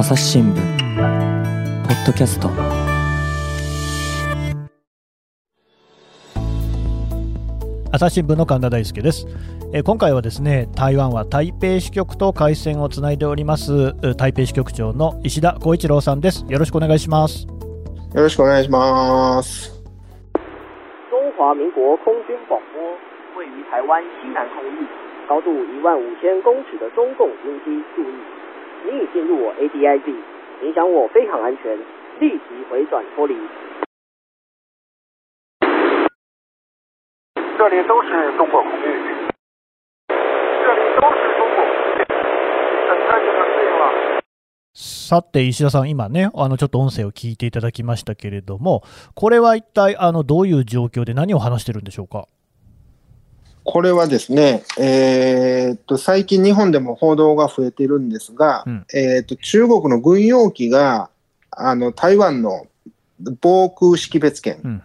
朝日新聞ポッドキャスト。朝日新聞の神田大輔です。えー今回はですね台湾は台北支局と回線をつないでおりますう台北支局長の石田光一郎さんです。よろしくお願いします。よろしくお願いします。中华民国空军广播，位于台湾西南空域，高度一万五千公尺的中共军机注意，你已进入我 ADIZ，影响我飞行安全，立即回转脱离。这里都是中国空域，这里都是中国空域，很快就能适应了。さて石田さん今ねあのちょっと音声を聞いていただきましたけれどもこれは一体あのどういう状況で何を話してるんでしょうか？これはですね、えーっと、最近日本でも報道が増えているんですが、うん。えーっと、中国の軍用機が、あの、台湾の防空識別圏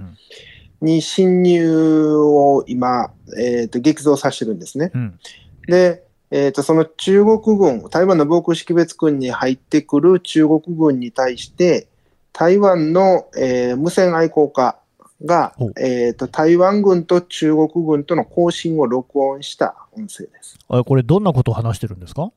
に侵入を今、えーっと、激増させてるんですね。うん。で、えーっと、その中国軍、台湾の防空識別区に入ってくる中国軍に対して、台湾の、えー無線愛好家がえーっと、台湾軍と中国軍との交信を録音した音声です。あこれどんなことを話してるんですか？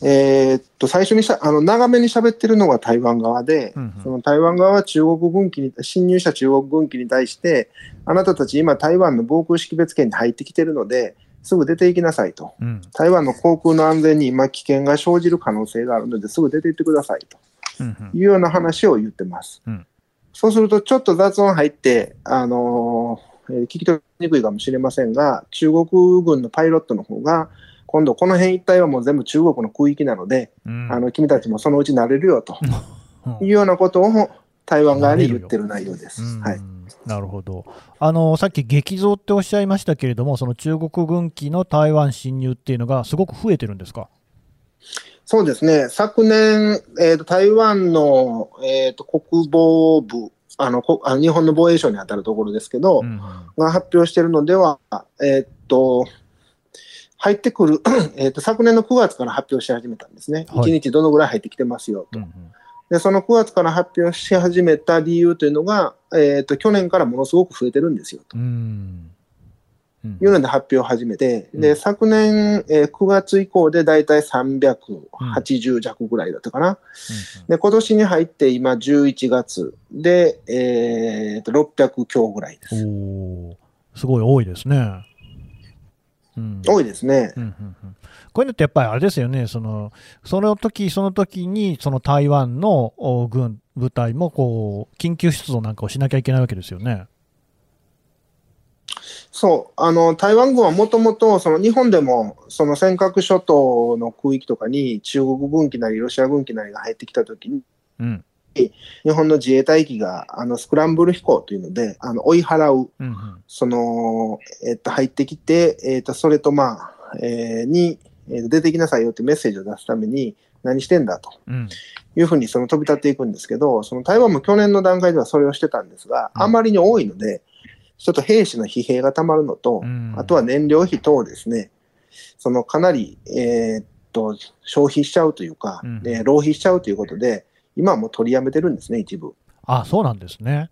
えーっと、最初にしゃ、あの、長めに喋ってるのが台湾側で、うんうん。その台湾側は中国軍機に、侵入した中国軍機に対して、あなたたち今台湾の防空識別圏に入ってきてるので、すぐ出て行きなさいと。うん。台湾の航空の安全に今危険が生じる可能性があるので、すぐ出て行ってくださいと。うんうん。いうような話を言ってます。うんそうすると、ちょっと雑音入って、あのーえー聞き取りにくいかもしれませんが、中国軍のパイロットの方が、今度この辺一帯はもう全部中国の空域なので、うん。あの君たちもそのうち慣れるよとうん。いうようなことを台湾側に言ってる内容です。うん。はい、なるほど。あのさっき激増っておっしゃいましたけれども、その中国軍機の台湾侵入っていうのがすごく増えてるんですか？そうですね、昨年、えーと台湾の、えーと国防部あのこあの、日本の防衛省に当たるところですけど、うんが発表しているのでは、えーっと、入ってくる、えと、昨年の9月から発表し始めたんですね。はい。1日どのぐらい入ってきてますよと。うんうん。で、その9月から発表し始めた理由というのが、えーっと、去年からものすごく増えてるんですよというので発表を始めて、うんで、昨年、えー9月以降でだいたい380弱ぐらいだったかな。で、今年に入って今11月で、えーっと、600強ぐらいです。すごい多いですね。うん多いですね。うんうんうんこういうのってやっぱりあれですよね、そのその時その時にその台湾のお軍部隊もこう緊急出動なんかをしなきゃいけないわけですよね。そう、あの、台湾軍はもともと、その日本でも、その尖閣諸島の空域とかに中国軍機なりロシア軍機なりが入ってきたときに、うん。日本の自衛隊機が、あの、スクランブル飛行というので、あの、追い払う、うんうん。その、えっと、入ってきて、えっと、それとまあ、えーに、えーと出てきなさいよってメッセージを出すために、何してんだとうん。いうふうにその飛び立っていくんですけど、その台湾も去年の段階ではそれをしてたんですが、うん。あまりに多いので、ちょっと兵士の疲弊がたまるのと、うん。あとは燃料費等ですね、そのかなり、えーっと消費しちゃうというか、うん。えー浪費しちゃうということで、今はもう取りやめてるんですね、一部。あそうなんですね。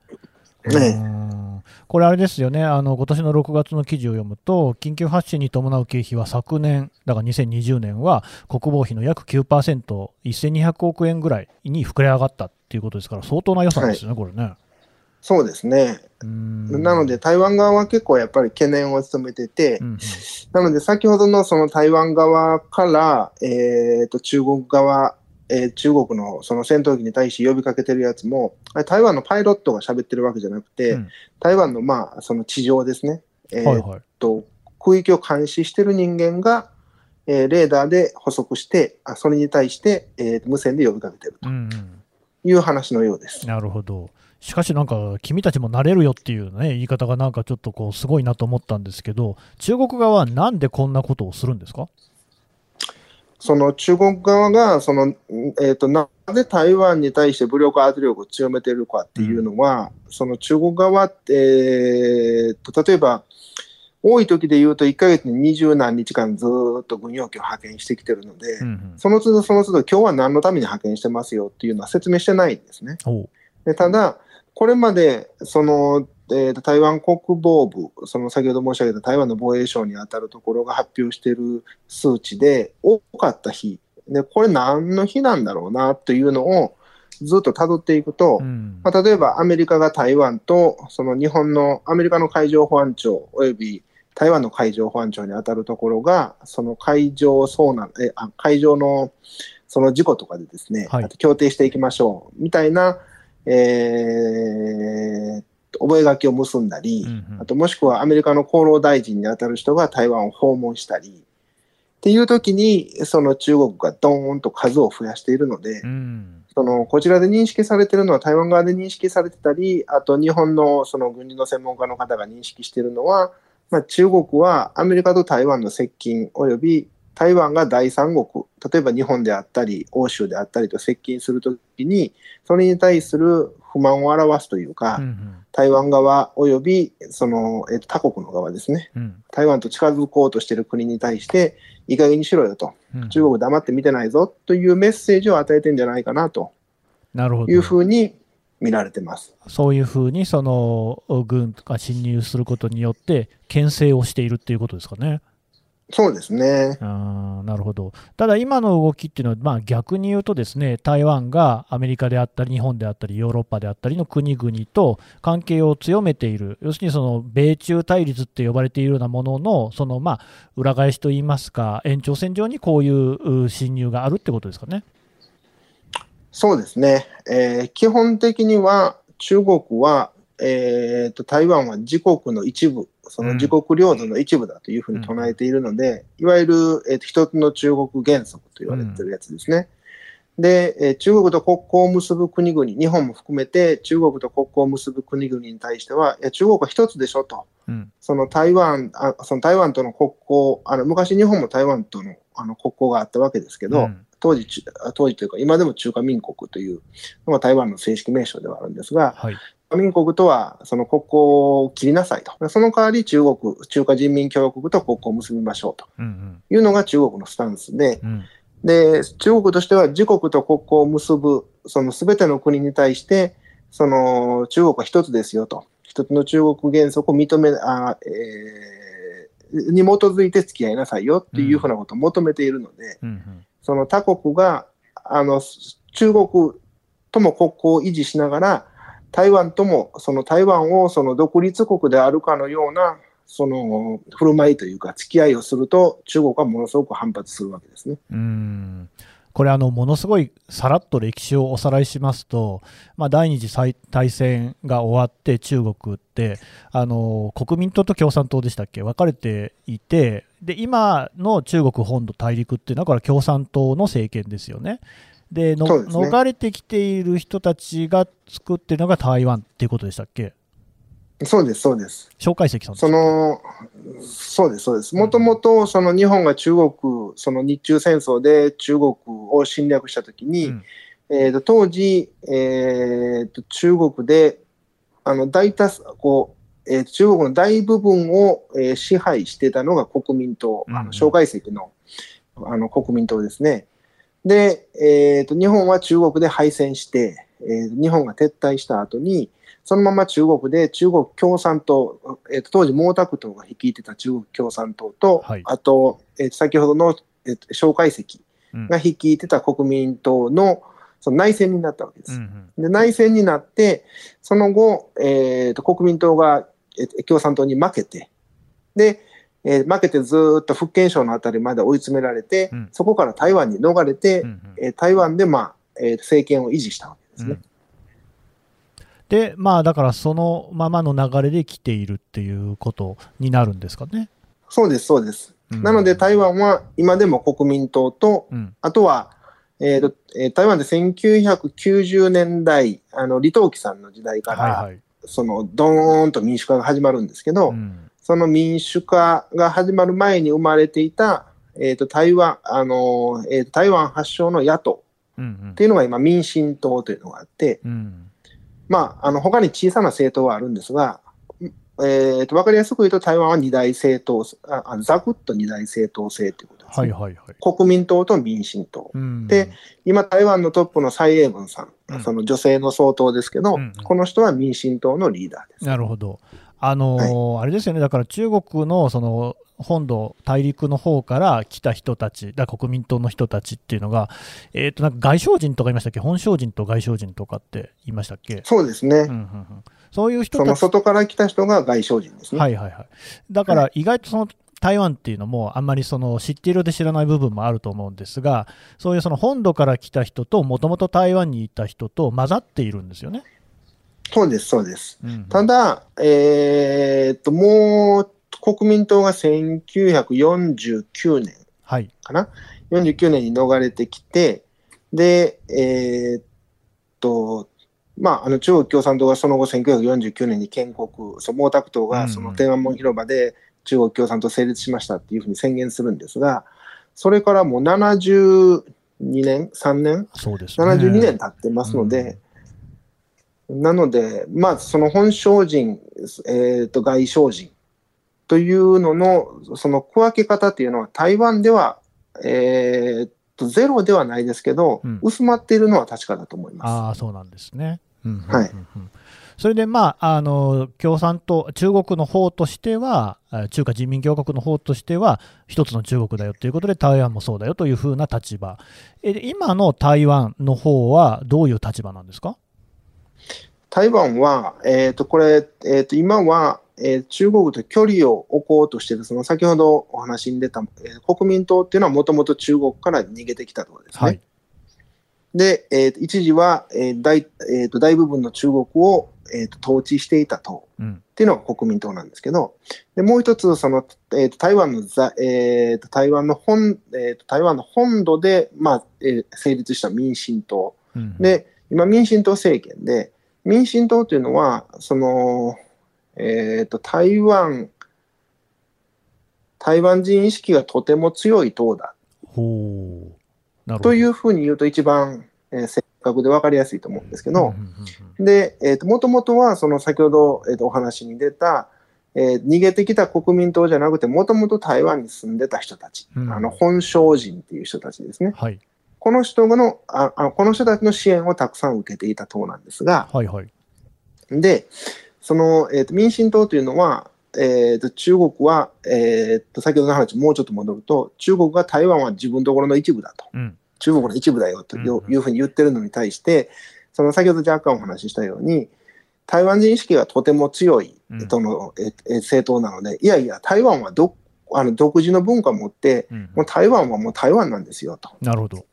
ね。うん。これあれですよね、あの今年の6月の記事を読むと、緊急発進に伴う経費は昨年、だから2020年は国防費の約9%、1200億円ぐらいに膨れ上がったっていうことですから、相当な予算ですよね、これね。そうですね。うんなので、台湾側は結構やっぱり懸念を務めてて、うんうんなので先ほどのその台湾側から、えーっと中国側、えー中国のその戦闘機に対して呼びかけてるやつも、台湾のパイロットが喋ってるわけじゃなくて、うん台湾のまあその地上ですね、えーはいはいと空域を監視してる人間が、えーレーダーで捕捉して、あそれに対して、えー無線で呼びかけてるとうんうんいう話のようです。なるほど。しかしなんか、君たちもなれるよっていうね、言い方がなんかちょっとこう、すごいなと思ったんですけど、中国側はなんでこんなことをするんですか？その中国側がその、えー、となぜ台湾に対して武力圧力を強めているかっていうのは、その中国側って、えーと例えば多い時で言うと1ヶ月に二十何日間ずーっと軍用機を派遣してきてるので、うんうん。その都度その都度今日は何のために派遣してますよっていうのは説明してないんですね。でただ、これまでその、えーと台湾国防部、その先ほど申し上げた台湾の防衛省に当たるところが発表している数値で多かった日、でこれ何の日なんだろうなというのをずっと辿っていくと、うん。まあ、例えばアメリカが台湾とその日本のアメリカの海上保安庁および台湾の海上保安庁に当たるところが、その海上遭難、えあ海上のその事故とかでですね、はい。協定していきましょう。みたいな、えー覚書を結んだり、うんうん。あともしくはアメリカの厚労大臣に当たる人が台湾を訪問したり、っていう時に、その中国がドーンと数を増やしているので、うん。そのこちらで認識されているのは台湾側で認識されてたり、あと日本のその軍事の専門家の方が認識しているのは、まあ、中国はアメリカと台湾の接近および台湾が第三国、例えば日本であったり、欧州であったりと接近するときに、それに対する不満を表すというか、うんうん。台湾側およびその、えっと他国の側ですね、うん。台湾と近づこうとしている国に対して、いい加減にしろよと、うん。中国黙って見てないぞというメッセージを与えてんじゃないかなと。なるほど。いうふうに見られてます。そういうふうにその軍が侵入することによって、牽制をしているっていうことですかね。そうですね。あーなるほど。ただ、今の動きっていうのは、まあ、逆に言うとですね、台湾がアメリカであったり、日本であったり、ヨーロッパであったりの国々と関係を強めている、要するにその米中対立って呼ばれているようなものの、そのまあ裏返しといいますか、延長線上にこういうう侵入があるってことですかね。そうですね。えー基本的には中国は、えーと台湾は自国の一部、その自国領土の一部だというふうに唱えているので、いわゆる、えーと一つの中国原則と言われてるやつですね。で、えー中国と国交を結ぶ国々、日本も含めて中国と国交を結ぶ国々に対しては、いや中国は一つでしょと。うんその台湾、あその台湾との国交、あの昔日本も台湾とのあの国交があったわけですけど、うん当時ち、当時というか今でも中華民国というのが台湾の正式名称ではあるんですが、はい。民国とはその国交を切りなさいと。その代わり中国、中華人民共和国と国交を結びましょうと。うんいうのが中国のスタンスで、うん。うんで、中国としては自国と国交を結ぶ、その全ての国に対して、その中国は一つですよと。一つの中国原則を認め、あえーに基づいて付き合いなさいよっていうふうなことを求めているので、うんうん。その他国が、あの、中国とも国交を維持しながら、台湾とも、その台湾をその独立国であるかのような、その振る舞いというか、付き合いをすると、中国はものすごく反発するわけですね。うんこれあの、ものすごいさらっと歴史をおさらいしますと、まあ、第二次大戦が終わって、中国ってあの、国民党と共産党でしたっけ、分かれていて、で今の中国本土大陸っていうのは、これは共産党の政権ですよね。でね逃れてきている人たちが作ってるのが台湾っていうことでしたっけ、そうです、そうです。蒋介石さんですその、そうです、そうです。もともと、その日本が中国、その日中戦争で中国を侵略したときに、うんえーと当時、えーと中国で、あの、大多数、こう、えー中国の大部分を、えー支配してたのが国民党、うんうんあの蒋介石のあの国民党ですね。で、えーと、日本は中国で敗戦して、えー日本が撤退した後に、そのまま中国で中国共産党、えーと当時毛沢東が率いてた中国共産党と、はい。あと、えーと先ほどの、えーと蒋介石うん。が率いてた国民党のその内戦になったわけです。うんで内戦になって、その後、えーと国民党が、えー共産党に負けて、で、えー負けてずーっと福建省のあたりまで追い詰められて、うんそこから台湾に逃れて、うんうんえー台湾で、まあえー政権を維持したわけですね。うんで、まあ、だからそのままの流れで来ているっていうことになるんですかね。そうです、そうです。うんなので台湾は今でも国民党と、うんあとは、えーとえー台湾で1990年代、あの李登輝さんの時代から、はいはい。そのドーンと民主化が始まるんですけど、うんその民主化が始まる前に生まれていた、えーと台湾あのーえーと台湾発祥の野党うんっていうのが今、民進党というのがあって、うんうんまあ、あの他に小さな政党はあるんですが、えーと、分かりやすく言うと、台湾は二大政党、ああざくっと二大政党制ということです、ねはいはいはい。国民党と民進党。うんで、今、台湾のトップの蔡英文さん、うんその女性の総統ですけど、うんうんこの人は民進党のリーダーです。なるほど。あのーあれですよね、だから中国のその本土、大陸の方から来た人たち、だ国民党の人たちっていうのが、えー、となんか外省人とか言いましたっけ、本省人と外省人とかって言いましたっけ、そうですね。うんうんうん、そういう人外から来た人が外省人ですね。はいはいはい、だから意外とその台湾っていうのも、あんまりその知っているようで知らない部分もあると思うんですが、そういうその本土から来た人と、もともと台湾にいた人と混ざっているんですよね。そうです、そうです。うんうん。ただ、えーっと、もう国民党が1949年はい、かな、49年に逃れてきて、で、えーっと、まあ、あの中国共産党がその後、1949年に建国、そう毛沢東がその天安門広場で中国共産党成立しましたっていうふうに宣言するんですが、それからもう72年、3年、そうですね。72年経ってますので、なので、まあ、その本省人、えー、と外省人。というのの、その区分け方っていうのは、台湾では、えー、とゼロではないですけど、うん。薄まっているのは確かだと思います。ああ、そうなんですね。うんうんうんうん。はいそれで、まあ、あの共産党、中国の方としては、あ中華人民共和国の方としては、一つの中国だよということで、台湾もそうだよというふうな立場、えで今の台湾の方はどういう立場なんですか？台湾は、えー、とこれ、えー、と今は、えー中国と距離を置こうとしている、その先ほどお話に出た、えー国民党っていうのはもともと中国から逃げてきたところですね。はい。で、えーと一時は、えー大えーと大部分の中国を、えーと統治していた党うん。っていうのが国民党なんですけど、でもう一つその、えーと台湾のざ、えーと台湾の本、えーと台湾の本土で、まあえー成立した民進党。うん。で、今、民進党政権で、民進党というのは、その、えーと台湾、台湾人意識がとても強い党だ。ほう。なるほど。というふうに言うと、一番、えー正確で分かりやすいと思うんですけど、で、えーと、もともとは、その先ほど、えーとお話に出た、えー逃げてきた国民党じゃなくて、もともと台湾に住んでた人たち、うん。あの本省人っていう人たちですね。はい、この人のああ、この人たちの支援をたくさん受けていた党なんですが、はい、はい。で、その、えーと民進党というのは、えーと中国は、えーと先ほどの話、もうちょっと戻ると、中国が台湾は自分のところの一部だと。うん中国の一部だよというふうに言ってるのに対して、その先ほど若干お話ししたように、台湾人意識がとても強いうんその、ええ政党なので、いやいや、台湾はどあの独自の文化を持って、うんもう台湾はもう台湾なんですよとなるほど。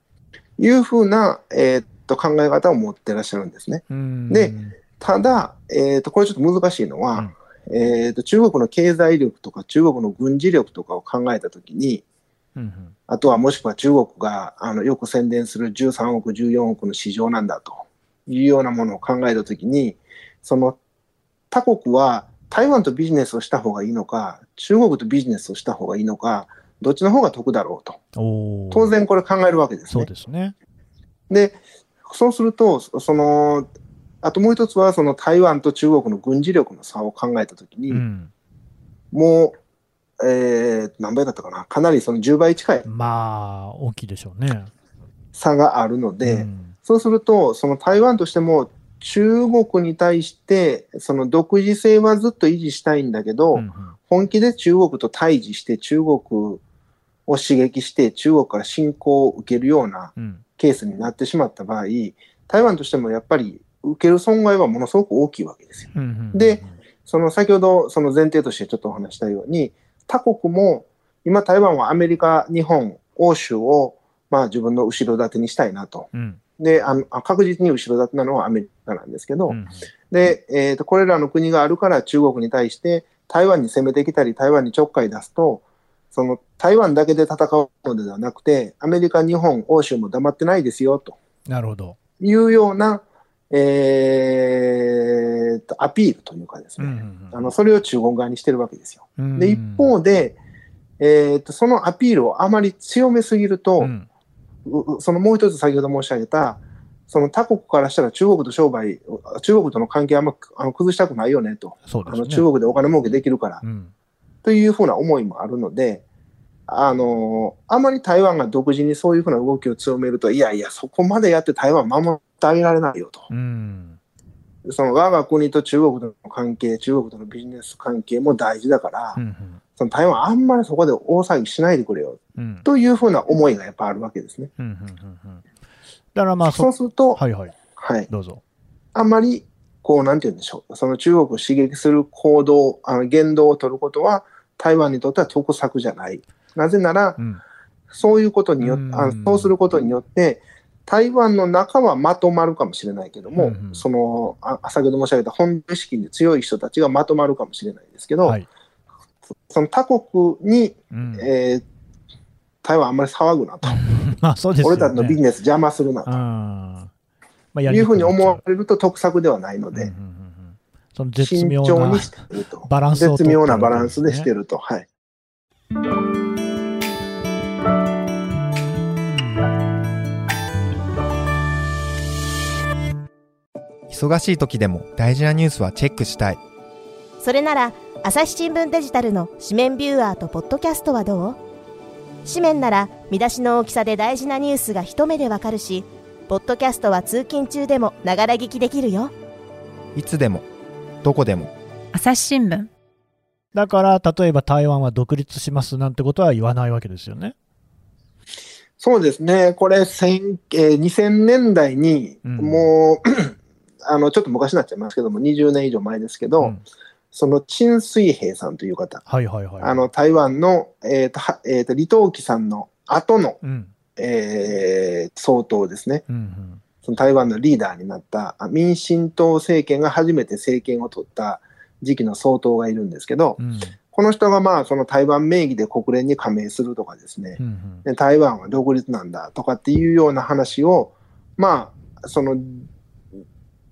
いうふうな、えーっと考え方を持ってらっしゃるんですね。うん。でただ、えーっとこれちょっと難しいのは、えーっと中国の経済力とか中国の軍事力とかを考えたときに、うんうん。あとはもしくは中国があのよく宣伝する13億、14億の市場なんだというようなものを考えたときに、その他国は台湾とビジネスをした方がいいのか、中国とビジネスをした方がいいのか、どっちの方が得だろうと。当然これ考えるわけですそうね。ですね。で、そうすると、そその、あともう一つは、その台湾と中国の軍事力の差を考えたときに、うん、もう、えー、何倍だったかな、かなりその10倍近いまあ、大きいでしょうね。差があるので、うんそうすると、その台湾としても、中国に対して、その独自性はずっと維持したいんだけど、うんうん本気で中国と対峙して、中国を刺激して、中国から侵攻を受けるようなうんケースになってしまった場合、台湾としてもやっぱり受ける損害はものすごく大きいわけですよ。うんうんでその先ほどその前提としてちょっとお話したように、他国も今台湾はアメリカ、日本、欧州をまあ自分の後ろ盾にしたいなと。うんで、あのあ確実に後ろ盾なのはアメリカなんですけど、うんで、えーと、これらの国があるから中国に対して台湾に攻めてきたり、台湾にちょっかい出すと、その台湾だけで戦うのではなくて、アメリカ、日本、欧州も黙ってないですよとなるほど。いうような、えーとアピールというかですね、うんうんあのそれを中国側にしてるわけですよ。うんで、一方で、えーと、そのアピールをあまり強めすぎると、うんうそのもう一つ先ほど申し上げた、その他国からしたら中国と商売、中国との関係あんまあの崩したくないよねと、そうですね。あの中国でお金儲けできるから、うん。というふうな思いもあるので、あのあまり台湾が独自にそういうふうな動きを強めると、いやいや、そこまでやって台湾守ってあげられないよと。うん。その我が国と中国との関係、中国とのビジネス関係も大事だから、うん。その台湾あんまりそこで大騒ぎしないでくれようん。というふうな思いがやっぱあるわけですね。うん。うん。うん。だからまあ、そそうすると、はいはい。はい、どうぞ。あんまり、こう、なんて言うんでしょう、その中国を刺激する行動、あの言動を取ることは、台湾にとっては得策じゃない。なぜならう、ん。そういうことによって、あうんそうすることによって、台湾の中はまとまるかもしれないけども、うんうんその、あ先ほど申し上げた本部意識に強い人たちがまとまるかもしれないですけど、はい。その他国に、うん。えー台湾あんまり騒ぐなと、まあ、そうですよね。俺たちのビジネス邪魔するなうん。とまあ、やいうふうに思われると得策ではないので、うんうんその絶慎妙な。バランスを絶妙なバランスでしてる。ると。はい。忙しい時でも大事なニュースはチェックしたいそれなら朝日新聞デジタルの紙面ビューアーとポッドキャストはどう？紙面なら見出しの大きさで大事なニュースが一目でわかるしポッドキャストは通勤中でもながら聞きできるよいつでもどこでも朝日新聞だから、例えば台湾は独立しますなんてことは言わないわけですよね。そうですね。これ、1000えー2000年代に、うんもう、あの、ちょっと昔になっちゃいますけども、20年以上前ですけど、うんその陳水平さんという方、はいはいはい。あの、台湾の、えっ、と、はえーと、李登輝さんの後の、うん。えー総統ですね。うんうん。その台湾のリーダーになったあ民進党政権が初めて政権を取った時期の総統がいるんですけど、うん。この人がまあその台湾名義で国連に加盟するとかですね、うんうん。で台湾は独立なんだとかっていうような話を、まあ、その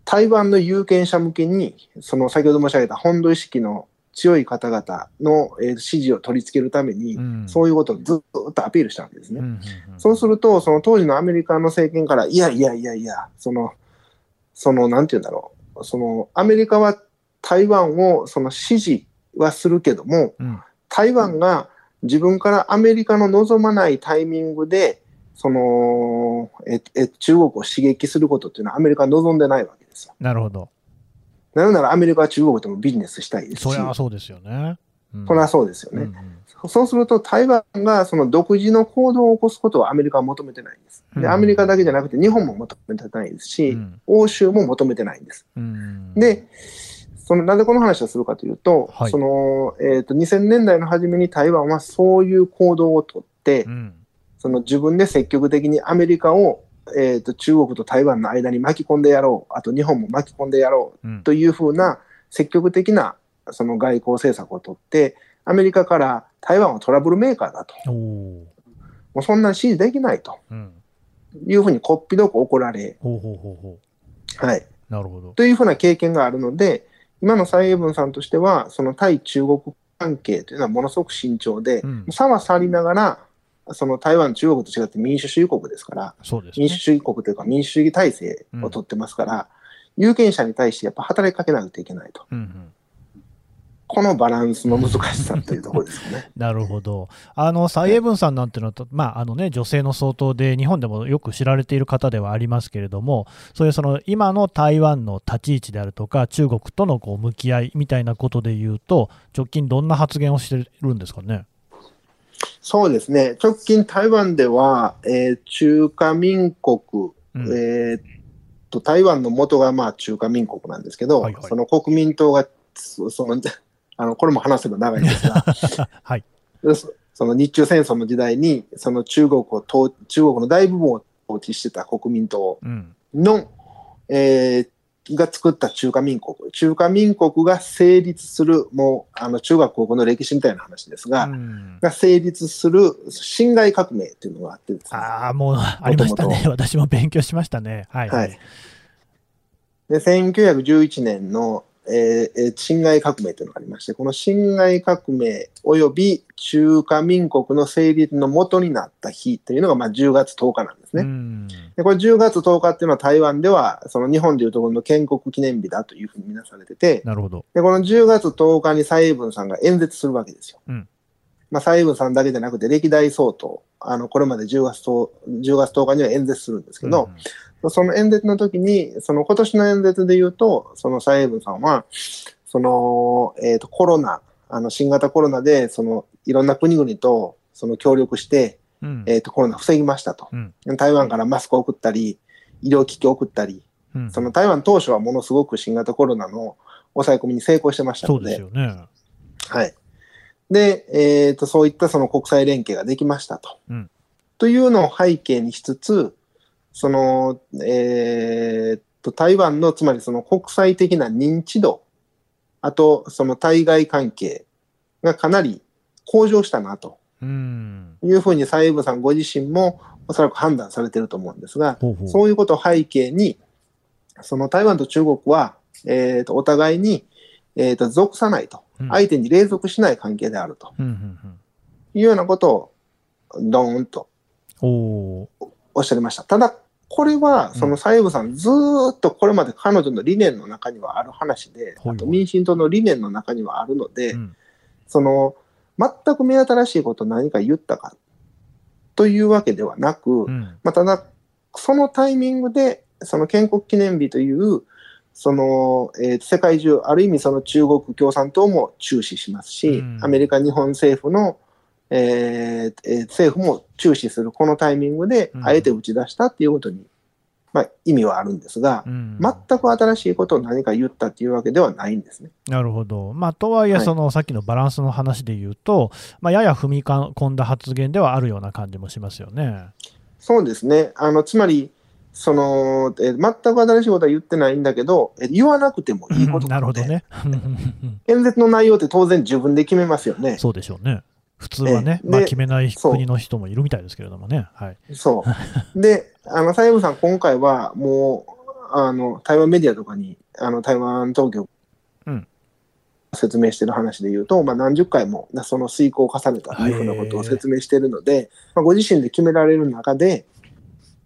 台湾の有権者向けに、その先ほど申し上げた本土意識の強い方々の、えー支持を取り付けるために、うんそういうことをずっとアピールしたわけですね。うんうんうんそうすると、その当時のアメリカの政権から、いやいやいやいや、その、その、なんて言うんだろう、その、アメリカは台湾をその支持はするけども、うん台湾が自分からアメリカの望まないタイミングで、その、え、え、中国を刺激することっていうのはアメリカは望んでないわけですよ。なるほど。なぜならアメリカは中国ともビジネスしたいですし、そりゃそうですよね。うんそれはそうですよね。うんうんそうすると、台湾がその独自の行動を起こすことをアメリカは求めてないんです。うんで、アメリカだけじゃなくて日本も求めてないですし、うん欧州も求めてないんです。うんで、そのなぜこの話をするかというと、はいそのえー、と2000年代の初めに台湾はそういう行動をとって、うんその自分で積極的にアメリカを、えー、と中国と台湾の間に巻き込んでやろう、あと日本も巻き込んでやろう。というふうな積極的なその外交政策をとって、アメリカから台湾はトラブルメーカーだと、もうそんなん支持できないと。うん。いうふうにこっぴどく怒られ。というふうな経験があるので、今の蔡英文さんとしては、その対中国関係というのはものすごく慎重で、うん。差は去りながら、その台湾、中国と違って民主主義国ですから、そうですね民主。主義国というか民主主義体制をとってますから、有権者に対してやっぱ働きかけないといけないと。うんうんこのバランスの難しさというところですよね。なるほど。あの、蔡英文さんなんてのは、まあ、あのね、女性の総統で、日本でもよく知られている方ではありますけれども、そういうその、今の台湾の立ち位置であるとか、中国とのこう向き合いみたいなことで言うと、直近どんな発言をしてるんですかね？そうですね。直近台湾では、えー中華民国、うんえーっと、台湾の元がまあ中華民国なんですけど、はいはいその国民党が、そその、あの、これも話せば長いんですが、はい。でそその日中戦争の時代に、その中国を統、中国の大部分を統治してた国民党うん。の、えーが作った中華民国。中華民国が成立する、もう、あの、中学高校の歴史みたいな話ですが、うんが成立する辛亥革命っていうのがあってですね。ああ、もうありましたね。私も勉強しましたね。はい。はい。で、1911年のえーえー辛亥革命というのがありまして、この辛亥革命及び中華民国の成立の元になった日というのが、まあ、10月10日なんですね。うんでこれ10月10日っていうのは台湾では、その日本でいうところの建国記念日だというふうに見なされてて、なるほど。で、この10月10日に蔡英文さんが演説するわけですよ。うんまあ、蔡英文さんだけじゃなくて、歴代総統、あの、これまで10月 10, 10月10日には演説するんですけど、その演説の時に、その今年の演説で言うと、その蔡英文さんは、その、えっ、と、コロナ、あの、新型コロナで、その、いろんな国々と、その協力して、うんえっ、と、コロナ防ぎましたと。うん台湾からマスクを送ったり、医療機器を送ったり、うんその台湾当初はものすごく新型コロナの抑え込みに成功してましたそうので、ですよね。はい。で、えっ、と、そういったその国際連携ができましたと。うんというのを背景にしつつ、その、えっと、台湾の、つまりその国際的な認知度、あと、その対外関係がかなり向上したなとうん。いうふうに蔡英文さんご自身もおそらく判断されてると思うんですが、ほうほう。そういうことを背景に、その台湾と中国は、えー、とお互いに、えー、と属さないと、うん相手に隷属しない関係であるとうんうんいうようなことを、ドーンとうん。おーおっしゃりました。ただ、これは、その蔡英文さん、ずーっとこれまで彼女の理念の中にはある話で、あと民進党の理念の中にはあるので、うん。その、全く目新しいことを何か言ったかというわけではなく、うん。まあ、ただ、そのタイミングで、その建国記念日という、その、えー世界中、ある意味その中国共産党も注視しますし、うん。アメリカ、日本政府の、えーえー政府も注視するこのタイミングでう、んあえて打ち出したっていうことに、まあ、意味はあるんですがう、ん全く新しいことを何か言ったっていうわけではないんですね。なるほど。まあ、とはいえ、はいその、さっきのバランスの話で言うと、まあ、やや踏み込んだ発言ではあるような感じもしますよね。そうですね。あの、つまり、その、えー全く新しいことは言ってないんだけど、えー言わなくてもいいことなるほのでどね。演説の内容って当然自分で決めますよね。そうでしょうね。普通はね、まあ決めない国の人もいるみたいですけれどもね。はい。そう。で、あの、蔡英文さん、今回はもう、あの、台湾メディアとかに、あの、台湾当局、うん説明してる話で言うと、まあ、何十回もその遂行を重ねたというふうなことを説明しているので、まあ、ご自身で決められる中で、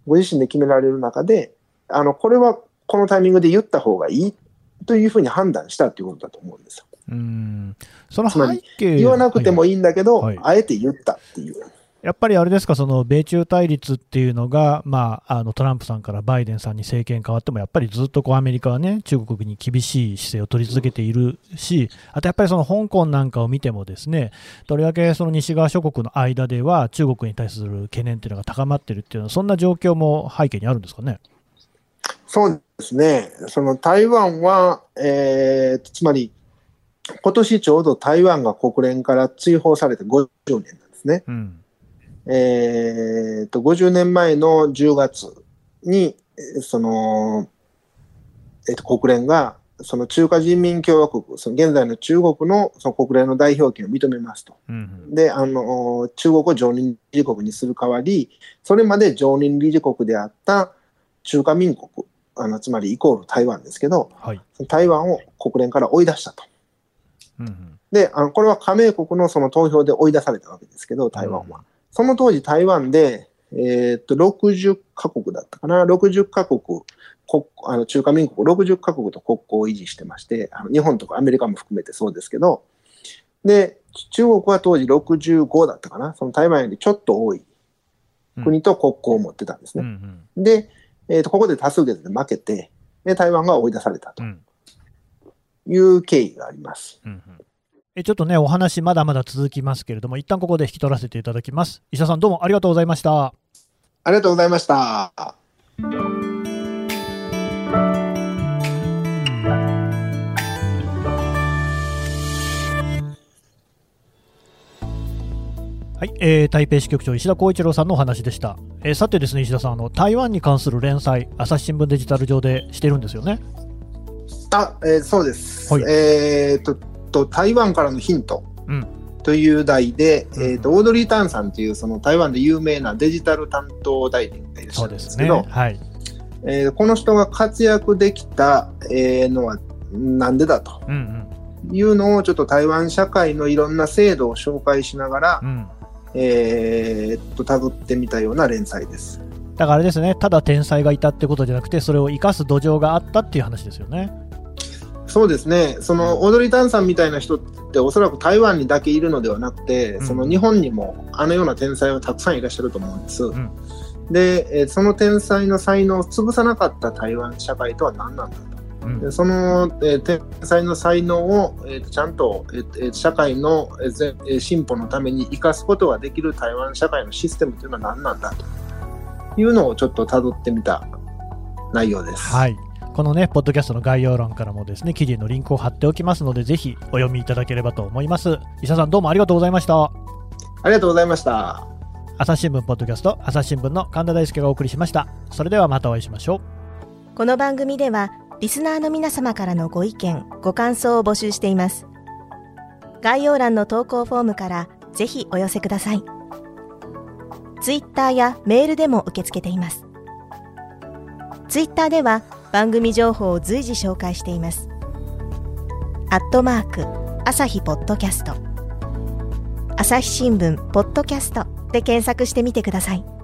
ご自身で決められる中で、あの、これはこのタイミングで言った方がいいというふうに判断したということだと思うんですよ。うん。その背景言わなくてもいいんだけど、はいあえて言ったっていう。やっぱりあれですか、その米中対立っていうのが、まあ、あのトランプさんからバイデンさんに政権変わっても、やっぱりずっとこうアメリカはね、中国に厳しい姿勢を取り続けているし、あとやっぱりその香港なんかを見ても、ですねとりわけその西側諸国の間では、中国に対する懸念っていうのが高まっているっていうのは、そんな状況も背景にあるんですかね？そうですね。その台湾は、えーつまり、今年ちょうど台湾が国連から追放されて50年なんですね。うん。えーと、50年前の10月に、えーその、えーと、国連が、その中華人民共和国、その現在の中国のその国連の代表権を認めますと。うんで、あの、中国を常任理事国にする代わり、それまで常任理事国であった中華民国、あの、つまりイコール台湾ですけど、はい。台湾を国連から追い出したと。うんで、あのこれは加盟国のその投票で追い出されたわけですけど、台湾は。その当時、台湾で、えーっと、60カ国だったかな、60カ国、国あの中華民国60カ国と国交を維持してまして、あの日本とかアメリカも含めてそうですけど、で、中国は当時65だったかな、その台湾よりちょっと多い国と国交を持ってたんですうんうね。ん。で、えーっと、ここで多数決で負けて、で、台湾が追い出されたと。うんいう経緯があります。うんうんえちょっとね、お話まだまだ続きますけれども、一旦ここで引き取らせていただきます。石田さん、どうもありがとうございました。ありがとうございました。はい、えー台北支局長石田浩一郎さんのお話でした、えーさてですね石田さんあの台湾に関する連載朝日新聞デジタル上でしてるんですよねあ、えーそうです。はい。えーとと、台湾からのヒント。うん。という題で、うん。えーと、オードリー・タンさんというその台湾で有名なデジタル担当代理がいらっしゃるんですすけど、ね。はい。えーこの人が活躍できた、えーのは、なんでだとうんいうのをちょっと台湾社会のいろんな制度を紹介しながら、うんうん。えーっと、辿ってみたような連載です。だからあれですね、ただ天才がいたってことじゃなくて、それを生かす土壌があったっていう話ですよね。そうですね、その踊り炭さんみたいな人って、おそらく台湾にだけいるのではなくて、うんその日本にもあのような天才はたくさんいらっしゃると思うんです。んで、えーその天才の才能を潰さなかった台湾社会とは何なんだと。うんでその、えー天才の才能を、えーちゃんと、え社会の、え進歩のために生かすことができる台湾社会のシステムというのは何なんだというのをちょっと辿ってみた内容です。はい。このね、ポッドキャストの概要欄からもですね、記事のリンクを貼っておきますので、ぜひお読みいただければと思います。伊佐さん、どうもありがとうございました。ありがとうございました。朝日新聞ポッドキャスト、朝日新聞の神田大輔がお送りしました。それではまたお会いしましょう。この番組ではリスナーの皆様からのご意見ご感想を募集しています概要欄の投稿フォームからぜひお寄せくださいツイッターやメールでも受け付けていますツイッターでは番組情報を随時紹介しています。アットマーク朝日ポッドキャスト。朝日新聞ポッドキャストで検索してみてください。